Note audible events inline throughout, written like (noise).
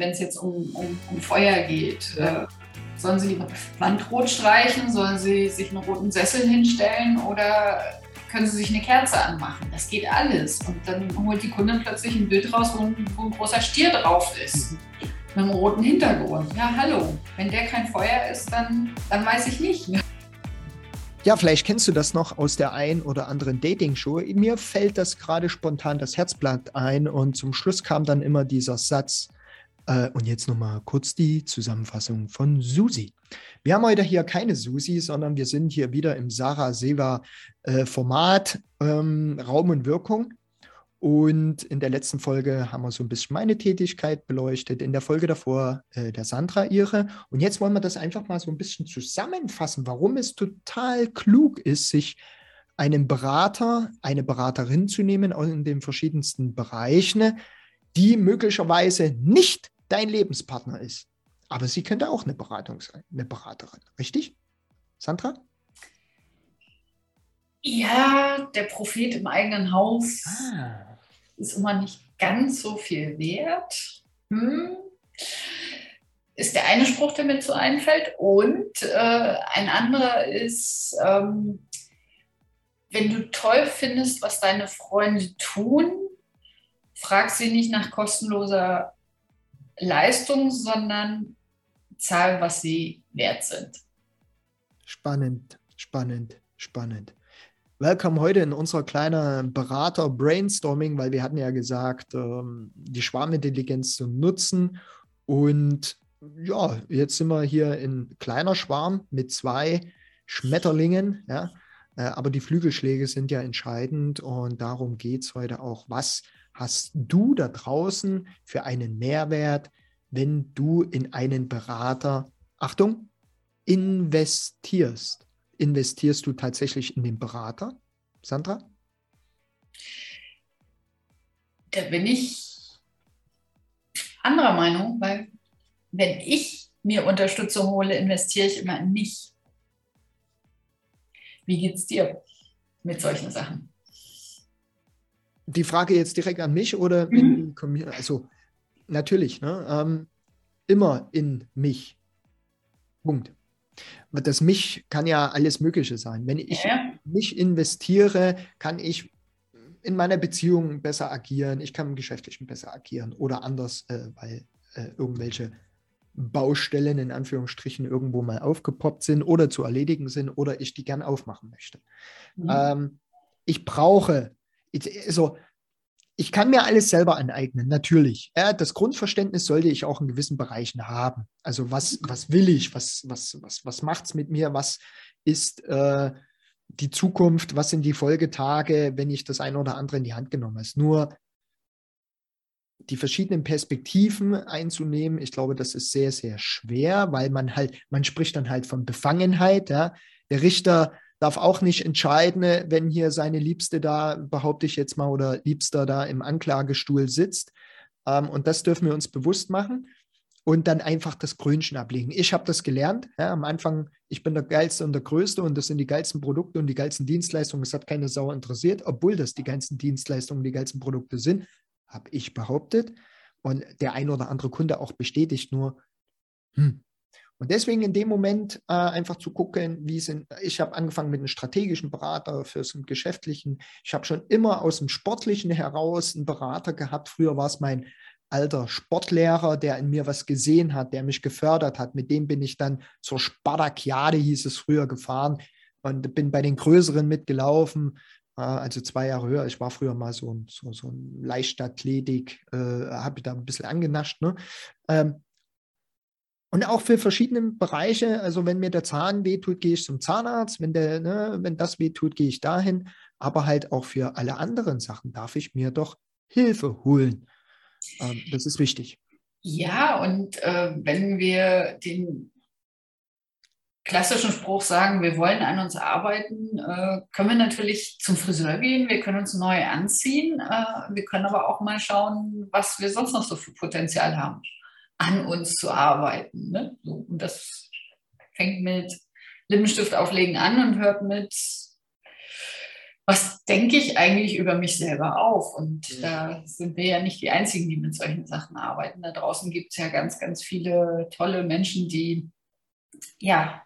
wenn es jetzt um, um, um, Feuer geht. Äh, sollen sie die Wand rot streichen? Sollen sie sich einen roten Sessel hinstellen? Oder können sie sich eine Kerze anmachen? Das geht alles. Und dann holt die Kundin plötzlich ein Bild raus, wo ein, wo ein großer Stier drauf ist. Mhm. Mit einem roten Hintergrund. Ja, hallo. Wenn der kein Feuer ist, dann, dann weiß ich nicht. Ja, vielleicht kennst du das noch aus der ein oder anderen Dating-Show. Mir fällt das gerade spontan das Herzblatt ein und zum Schluss kam dann immer dieser Satz. Äh, und jetzt nochmal kurz die Zusammenfassung von Susi. Wir haben heute hier keine Susi, sondern wir sind hier wieder im Sarah Seva Format ähm, Raum und Wirkung. Und in der letzten Folge haben wir so ein bisschen meine Tätigkeit beleuchtet, in der Folge davor äh, der Sandra ihre. Und jetzt wollen wir das einfach mal so ein bisschen zusammenfassen, warum es total klug ist, sich einen Berater, eine Beraterin zu nehmen in den verschiedensten Bereichen, die möglicherweise nicht dein Lebenspartner ist. Aber sie könnte auch eine Beratung sein, eine Beraterin. Richtig? Sandra? Ja, der Prophet im eigenen Haus. Ah ist immer nicht ganz so viel wert. Hm. Ist der eine Spruch, der mir zu einfällt. Und äh, ein anderer ist, ähm, wenn du toll findest, was deine Freunde tun, frag sie nicht nach kostenloser Leistung, sondern zahl, was sie wert sind. Spannend, spannend, spannend. Welcome heute in unserer kleinen Berater-Brainstorming, weil wir hatten ja gesagt, ähm, die Schwarmintelligenz zu nutzen. Und ja, jetzt sind wir hier in kleiner Schwarm mit zwei Schmetterlingen. Ja, äh, aber die Flügelschläge sind ja entscheidend und darum geht es heute auch. Was hast du da draußen für einen Mehrwert, wenn du in einen Berater, Achtung, investierst? investierst du tatsächlich in den Berater, Sandra? Da bin ich anderer Meinung, weil wenn ich mir Unterstützung hole, investiere ich immer in mich. Wie geht es dir mit solchen Sachen? Die Frage jetzt direkt an mich oder mhm. also natürlich, ne, ähm, immer in mich. Punkt. Das mich kann ja alles Mögliche sein. Wenn ich ja. mich investiere, kann ich in meiner Beziehung besser agieren, ich kann im Geschäftlichen besser agieren oder anders, äh, weil äh, irgendwelche Baustellen in Anführungsstrichen irgendwo mal aufgepoppt sind oder zu erledigen sind oder ich die gern aufmachen möchte. Mhm. Ähm, ich brauche, also ich kann mir alles selber aneignen, natürlich. Ja, das Grundverständnis sollte ich auch in gewissen Bereichen haben. Also was, was will ich, was, was, was, was macht es mit mir, was ist äh, die Zukunft, was sind die Folgetage, wenn ich das eine oder andere in die Hand genommen habe. Nur die verschiedenen Perspektiven einzunehmen, ich glaube, das ist sehr, sehr schwer, weil man halt, man spricht dann halt von Befangenheit. Ja. Der Richter darf auch nicht entscheiden, wenn hier seine Liebste da, behaupte ich jetzt mal, oder Liebster da im Anklagestuhl sitzt. Ähm, und das dürfen wir uns bewusst machen und dann einfach das Krönchen ablegen. Ich habe das gelernt. Ja, am Anfang, ich bin der Geilste und der Größte und das sind die geilsten Produkte und die geilsten Dienstleistungen. Es hat keine Sau interessiert, obwohl das die geilsten Dienstleistungen, die geilsten Produkte sind, habe ich behauptet. Und der ein oder andere Kunde auch bestätigt nur, hm, und deswegen in dem Moment äh, einfach zu gucken, wie sind, ich habe angefangen mit einem strategischen Berater fürs Geschäftlichen. Ich habe schon immer aus dem Sportlichen heraus einen Berater gehabt. Früher war es mein alter Sportlehrer, der in mir was gesehen hat, der mich gefördert hat. Mit dem bin ich dann zur Spartakiade, hieß es früher, gefahren und bin bei den Größeren mitgelaufen. Äh, also zwei Jahre höher. Ich war früher mal so ein, so, so ein Leichtathletik, äh, habe da ein bisschen angenascht. Ne? Ähm, und auch für verschiedene Bereiche, also wenn mir der Zahn wehtut, gehe ich zum Zahnarzt, wenn, der, ne, wenn das wehtut, gehe ich dahin. Aber halt auch für alle anderen Sachen darf ich mir doch Hilfe holen. Ähm, das ist wichtig. Ja, und äh, wenn wir den klassischen Spruch sagen, wir wollen an uns arbeiten, äh, können wir natürlich zum Friseur gehen, wir können uns neu anziehen, äh, wir können aber auch mal schauen, was wir sonst noch so für Potenzial haben an uns zu arbeiten. Ne? So, und das fängt mit Lippenstift auflegen an und hört mit was denke ich eigentlich über mich selber auf? Und ja. da sind wir ja nicht die Einzigen, die mit solchen Sachen arbeiten. Da draußen gibt es ja ganz, ganz viele tolle Menschen, die ja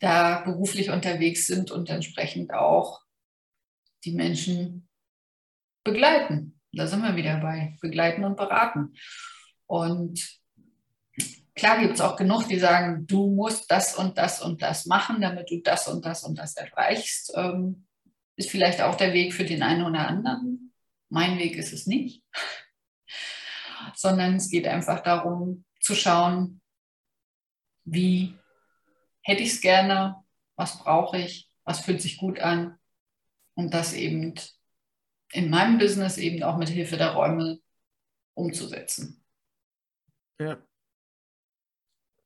da beruflich unterwegs sind und entsprechend auch die Menschen begleiten. Da sind wir wieder bei begleiten und beraten. Und klar gibt es auch genug, die sagen, du musst das und das und das machen, damit du das und das und das erreichst. Ähm, ist vielleicht auch der Weg für den einen oder anderen. Mein Weg ist es nicht, (laughs) sondern es geht einfach darum zu schauen, wie hätte ich es gerne, was brauche ich, was fühlt sich gut an und das eben in meinem Business eben auch mit Hilfe der Räume umzusetzen. Ja.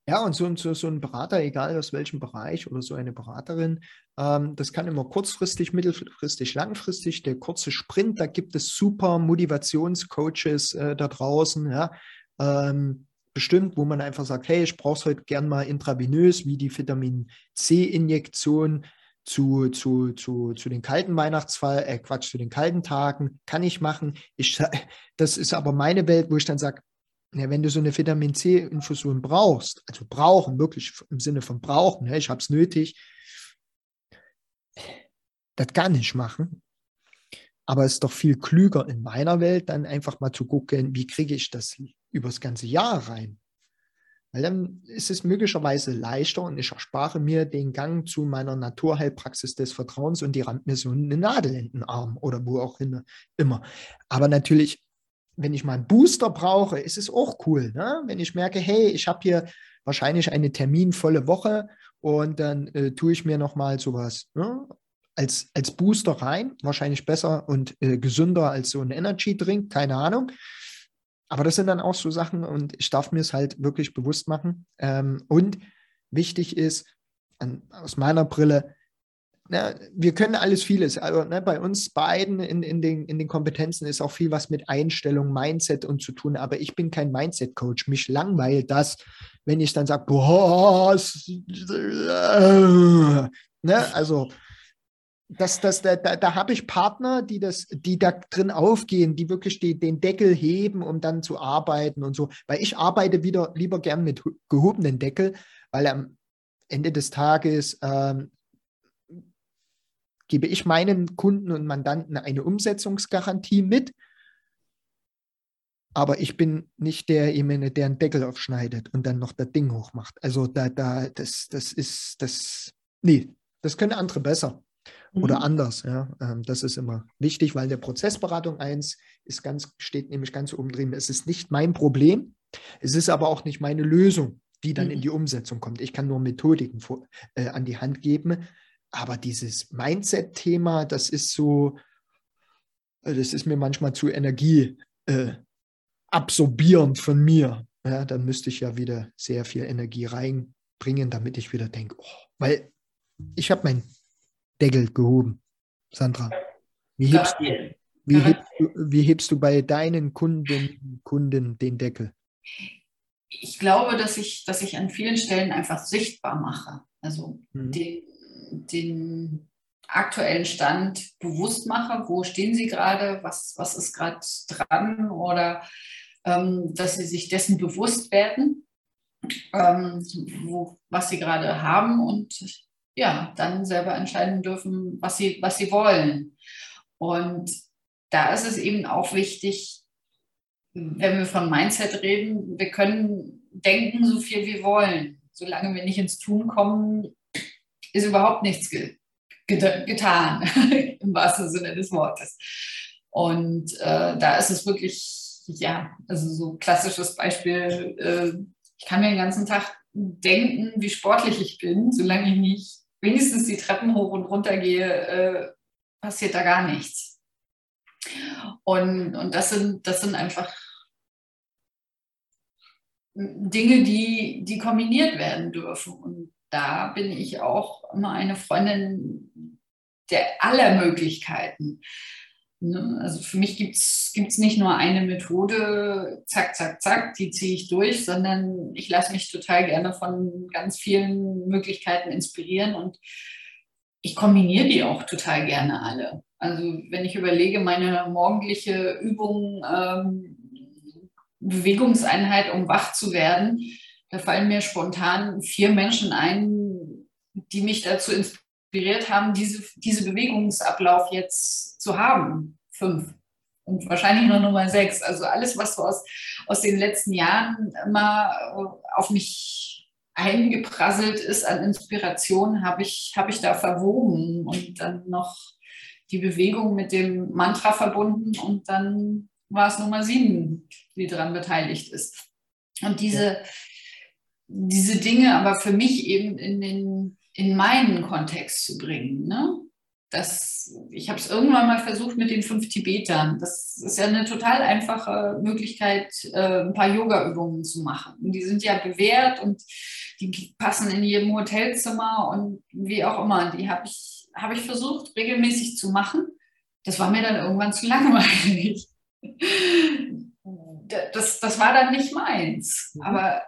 Ja, und so, so, so ein Berater, egal aus welchem Bereich oder so eine Beraterin, ähm, das kann immer kurzfristig, mittelfristig, langfristig. Der kurze Sprint, da gibt es super Motivationscoaches äh, da draußen, ja, ähm, bestimmt, wo man einfach sagt, hey, ich brauche es heute gern mal intravenös, wie die Vitamin C-Injektion zu, zu, zu, zu den kalten Weihnachtsfall, äh, Quatsch, zu den kalten Tagen, kann ich machen. Ich, das ist aber meine Welt, wo ich dann sage, ja, wenn du so eine Vitamin C-Infusion brauchst, also brauchen, wirklich im Sinne von brauchen, ja, ich habe es nötig, das kann ich machen. Aber es ist doch viel klüger in meiner Welt, dann einfach mal zu gucken, wie kriege ich das über das ganze Jahr rein. Weil dann ist es möglicherweise leichter und ich erspare mir den Gang zu meiner Naturheilpraxis des Vertrauens und die rammt mir so eine Nadel in den Arm oder wo auch immer. Aber natürlich wenn ich mal einen Booster brauche, ist es auch cool. Ne? Wenn ich merke, hey, ich habe hier wahrscheinlich eine terminvolle Woche und dann äh, tue ich mir nochmal sowas ne? als, als Booster rein. Wahrscheinlich besser und äh, gesünder als so ein Energy-Drink, keine Ahnung. Aber das sind dann auch so Sachen und ich darf mir es halt wirklich bewusst machen. Ähm, und wichtig ist, an, aus meiner Brille, na, wir können alles vieles. Also ne, bei uns beiden in, in, den, in den Kompetenzen ist auch viel was mit Einstellung, Mindset und zu tun. Aber ich bin kein Mindset-Coach. Mich langweilt das, wenn ich dann sage, boah, ne, also das, das, da, da, da habe ich Partner, die, das, die da drin aufgehen, die wirklich die, den Deckel heben, um dann zu arbeiten und so. Weil ich arbeite wieder lieber gern mit gehobenen Deckel, weil am Ende des Tages ähm, gebe ich meinen Kunden und Mandanten eine Umsetzungsgarantie mit. Aber ich bin nicht derjenige, der einen Deckel aufschneidet und dann noch das Ding hochmacht. Also da, da, das, das ist, das, nee, das können andere besser oder mhm. anders. Ja. Ähm, das ist immer wichtig, weil der Prozessberatung 1 ist ganz, steht nämlich ganz oben drin. Es ist nicht mein Problem, es ist aber auch nicht meine Lösung, die dann mhm. in die Umsetzung kommt. Ich kann nur Methodiken vor, äh, an die Hand geben, aber dieses Mindset-Thema, das ist so, äh, das ist mir manchmal zu Energie äh, absorbierend von mir. Ja, dann müsste ich ja wieder sehr viel Energie reinbringen, damit ich wieder denke, oh, weil ich habe meinen Deckel gehoben. Sandra, wie hebst, du, wie, hebst du, wie hebst du bei deinen Kunden, Kunden den Deckel? Ich glaube, dass ich, dass ich an vielen Stellen einfach sichtbar mache. Also mhm. den den aktuellen Stand bewusst mache, wo stehen sie gerade, was, was ist gerade dran oder ähm, dass sie sich dessen bewusst werden, ähm, wo, was sie gerade haben und ja, dann selber entscheiden dürfen, was sie, was sie wollen. Und da ist es eben auch wichtig, wenn wir von Mindset reden, wir können denken so viel wie wollen. Solange wir nicht ins Tun kommen, ist überhaupt nichts ge get getan, (laughs) im wahrsten Sinne des Wortes. Und äh, da ist es wirklich, ja, also so klassisches Beispiel, äh, ich kann mir den ganzen Tag denken, wie sportlich ich bin, solange ich nicht wenigstens die Treppen hoch und runter gehe, äh, passiert da gar nichts. Und, und das, sind, das sind einfach Dinge, die, die kombiniert werden dürfen. Und da bin ich auch immer eine Freundin der aller Möglichkeiten. Ne, also für mich gibt es nicht nur eine Methode, zack, zack, zack, die ziehe ich durch, sondern ich lasse mich total gerne von ganz vielen Möglichkeiten inspirieren und ich kombiniere die auch total gerne alle. Also wenn ich überlege, meine morgendliche Übung, ähm, Bewegungseinheit, um wach zu werden, da fallen mir spontan vier Menschen ein, die mich dazu inspiriert haben, diese, diese Bewegungsablauf jetzt zu haben. Fünf. Und wahrscheinlich noch Nummer sechs. Also alles, was so aus, aus den letzten Jahren immer auf mich eingeprasselt ist an Inspiration, habe ich, hab ich da verwoben und dann noch die Bewegung mit dem Mantra verbunden und dann war es Nummer sieben, die daran beteiligt ist. Und diese, diese Dinge aber für mich eben in, den, in meinen Kontext zu bringen. Ne? Das, ich habe es irgendwann mal versucht mit den fünf Tibetern. Das ist ja eine total einfache Möglichkeit, äh, ein paar Yoga-Übungen zu machen. Und die sind ja bewährt und die passen in jedem Hotelzimmer und wie auch immer. Die habe ich, hab ich versucht, regelmäßig zu machen. Das war mir dann irgendwann zu langweilig. (laughs) Das, das war dann nicht meins. Mhm. Aber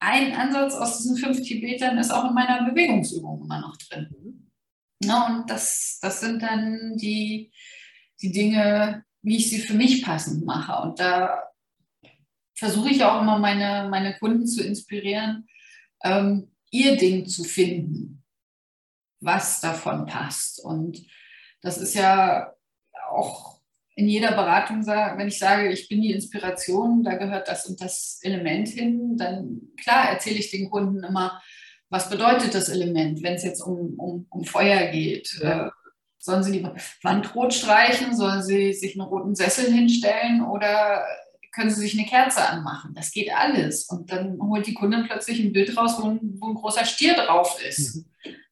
ein Ansatz aus diesen fünf Tibetern ist auch in meiner Bewegungsübung immer noch drin. Mhm. Na, und das, das sind dann die, die Dinge, wie ich sie für mich passend mache. Und da versuche ich auch immer meine, meine Kunden zu inspirieren, ähm, ihr Ding zu finden, was davon passt. Und das ist ja auch in jeder Beratung, wenn ich sage, ich bin die Inspiration, da gehört das und das Element hin, dann klar erzähle ich den Kunden immer, was bedeutet das Element, wenn es jetzt um, um, um Feuer geht. Ja. Äh, sollen sie die Wand rot streichen? Sollen sie sich einen roten Sessel hinstellen? Oder können sie sich eine Kerze anmachen? Das geht alles. Und dann holt die Kundin plötzlich ein Bild raus, wo ein, wo ein großer Stier drauf ist. Mhm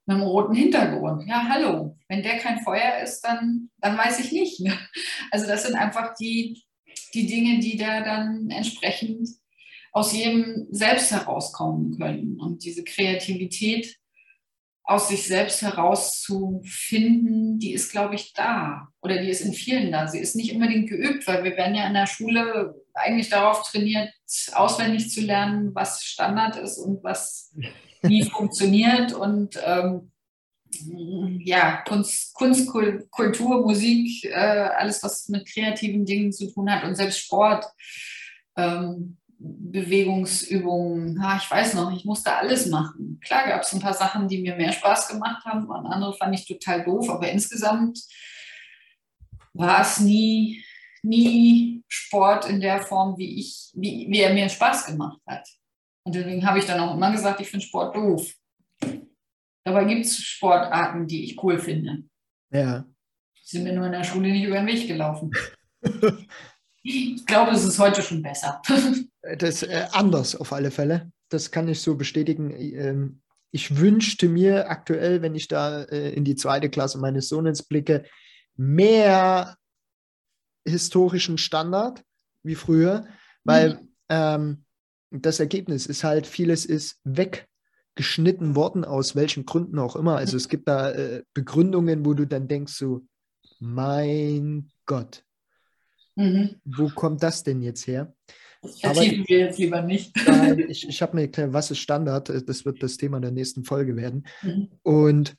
mit einem roten Hintergrund. Ja, hallo. Wenn der kein Feuer ist, dann, dann weiß ich nicht. Ne? Also das sind einfach die, die Dinge, die da dann entsprechend aus jedem selbst herauskommen können. Und diese Kreativität aus sich selbst herauszufinden, die ist, glaube ich, da. Oder die ist in vielen da. Sie ist nicht unbedingt geübt, weil wir werden ja in der Schule eigentlich darauf trainiert, auswendig zu lernen, was Standard ist und was wie funktioniert und ähm, ja, Kunst, Kunst, Kultur, Musik, äh, alles, was mit kreativen Dingen zu tun hat und selbst Sport, ähm, Bewegungsübungen. Ja, ich weiß noch, ich musste alles machen. Klar gab es ein paar Sachen, die mir mehr Spaß gemacht haben, und andere fand ich total doof, aber insgesamt war es nie, nie Sport in der Form, wie, ich, wie, wie er mir Spaß gemacht hat. Und deswegen habe ich dann auch immer gesagt, ich finde Sport doof. Dabei gibt es Sportarten, die ich cool finde. Ja. Die sind mir nur in der Schule nicht über den Weg gelaufen. (laughs) ich glaube, es ist heute schon besser. das ist äh, anders auf alle Fälle. Das kann ich so bestätigen. Ähm, ich wünschte mir aktuell, wenn ich da äh, in die zweite Klasse meines Sohnes blicke, mehr historischen Standard wie früher, weil mhm. ähm, das Ergebnis ist halt, vieles ist weggeschnitten worden, aus welchen Gründen auch immer. Also es gibt da äh, Begründungen, wo du dann denkst, so, mein Gott, mhm. wo kommt das denn jetzt her? Das vertiefen wir jetzt lieber nicht. Nein, (laughs) ich, ich habe mir erklärt, was ist Standard? Das wird das Thema der nächsten Folge werden. Mhm. Und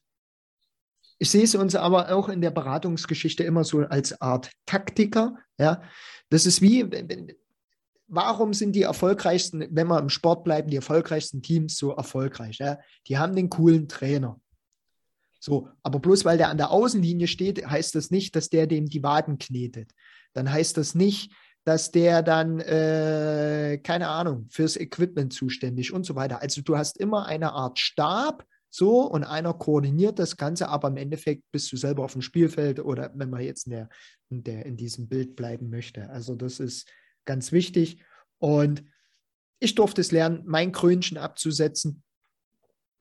ich sehe es uns aber auch in der Beratungsgeschichte immer so als Art Taktiker. Ja, das ist wie, warum sind die erfolgreichsten, wenn wir im Sport bleiben, die erfolgreichsten Teams so erfolgreich? Ja? Die haben den coolen Trainer. So, aber bloß weil der an der Außenlinie steht, heißt das nicht, dass der dem die Waden knetet. Dann heißt das nicht, dass der dann, äh, keine Ahnung, fürs Equipment zuständig und so weiter. Also du hast immer eine Art Stab, so, und einer koordiniert das Ganze, aber im Endeffekt bist du selber auf dem Spielfeld oder wenn man jetzt in, der, in, der, in diesem Bild bleiben möchte. Also das ist, ganz wichtig. Und ich durfte es lernen, mein Krönchen abzusetzen.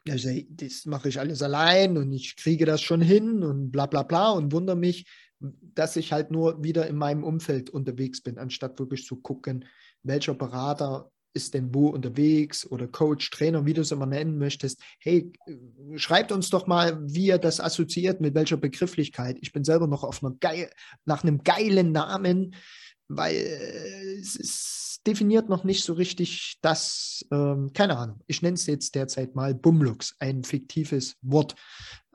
Also, das mache ich alles allein und ich kriege das schon hin und bla bla bla und wundere mich, dass ich halt nur wieder in meinem Umfeld unterwegs bin, anstatt wirklich zu gucken, welcher Berater ist denn wo unterwegs oder Coach, Trainer, wie du es immer nennen möchtest. Hey, schreibt uns doch mal, wie ihr das assoziiert, mit welcher Begrifflichkeit. Ich bin selber noch auf einer geil, nach einem geilen Namen weil äh, es ist definiert noch nicht so richtig das, ähm, keine Ahnung, ich nenne es jetzt derzeit mal Bumlux, ein fiktives Wort.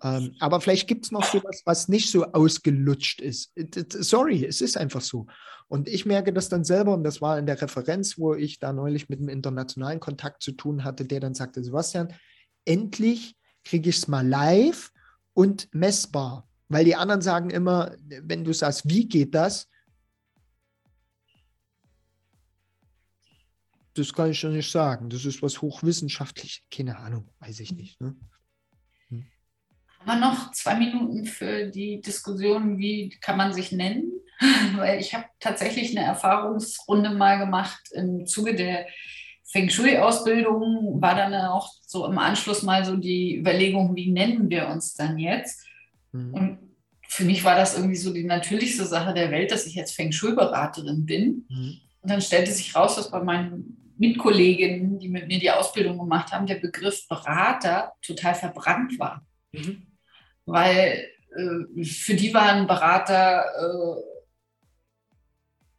Ähm, aber vielleicht gibt es noch sowas, was nicht so ausgelutscht ist. Sorry, es ist einfach so. Und ich merke das dann selber, und das war in der Referenz, wo ich da neulich mit einem internationalen Kontakt zu tun hatte, der dann sagte, Sebastian, endlich kriege ich es mal live und messbar. Weil die anderen sagen immer, wenn du sagst, wie geht das? Das kann ich schon nicht sagen. Das ist was hochwissenschaftlich. Keine Ahnung, weiß ich nicht. Ne? Hm. Haben wir noch zwei Minuten für die Diskussion, wie kann man sich nennen? (laughs) Weil ich habe tatsächlich eine Erfahrungsrunde mal gemacht im Zuge der Feng Shui-Ausbildung, war dann auch so im Anschluss mal so die Überlegung, wie nennen wir uns dann jetzt? Mhm. Und für mich war das irgendwie so die natürlichste Sache der Welt, dass ich jetzt Feng Shui-Beraterin bin. Mhm. Und dann stellte sich raus, dass bei meinen Mitkolleginnen, die mit mir die Ausbildung gemacht haben, der Begriff Berater total verbrannt war. Mhm. Weil äh, für die war ein Berater äh,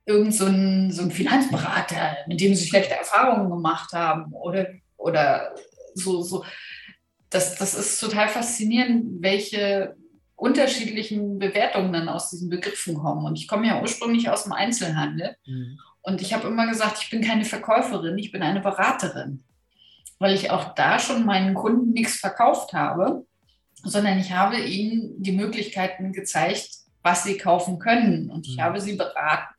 irgend so ein, so ein Finanzberater, mit dem sie schlechte Erfahrungen gemacht haben oder, oder so, so. Das, das ist total faszinierend, welche unterschiedlichen Bewertungen dann aus diesen Begriffen kommen. Und ich komme ja ursprünglich aus dem Einzelhandel. Mhm. Und ich habe immer gesagt, ich bin keine Verkäuferin, ich bin eine Beraterin. Weil ich auch da schon meinen Kunden nichts verkauft habe, sondern ich habe ihnen die Möglichkeiten gezeigt, was sie kaufen können. Und ich mhm. habe sie beraten,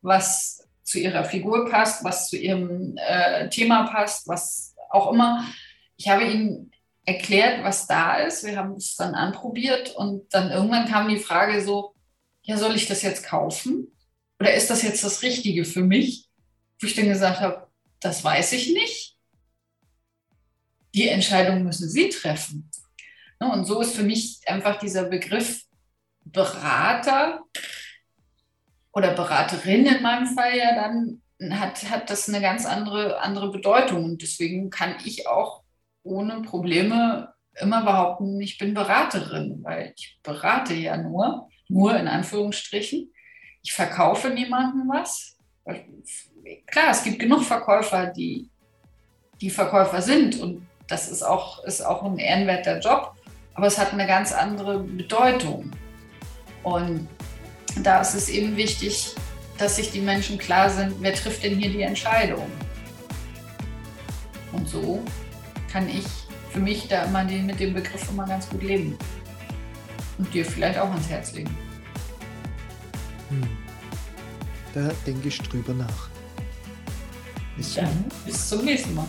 was zu ihrer Figur passt, was zu ihrem äh, Thema passt, was auch immer. Ich habe ihnen erklärt, was da ist. Wir haben es dann anprobiert und dann irgendwann kam die Frage so, ja, soll ich das jetzt kaufen? Oder ist das jetzt das Richtige für mich? Wo ich dann gesagt habe, das weiß ich nicht. Die Entscheidung müssen Sie treffen. Ne, und so ist für mich einfach dieser Begriff Berater oder Beraterin in meinem Fall ja dann hat, hat das eine ganz andere, andere Bedeutung. Und deswegen kann ich auch ohne Probleme immer behaupten, ich bin Beraterin, weil ich berate ja nur, nur in Anführungsstrichen. Ich verkaufe niemandem was. Klar, es gibt genug Verkäufer, die, die Verkäufer sind und das ist auch, ist auch ein ehrenwerter Job, aber es hat eine ganz andere Bedeutung. Und da ist es eben wichtig, dass sich die Menschen klar sind, wer trifft denn hier die Entscheidung. Und so kann ich für mich da immer den, mit dem Begriff immer ganz gut leben. Und dir vielleicht auch ans Herz legen. Hm. Da denke ich drüber nach. Bis Dann bis zum nächsten Mal.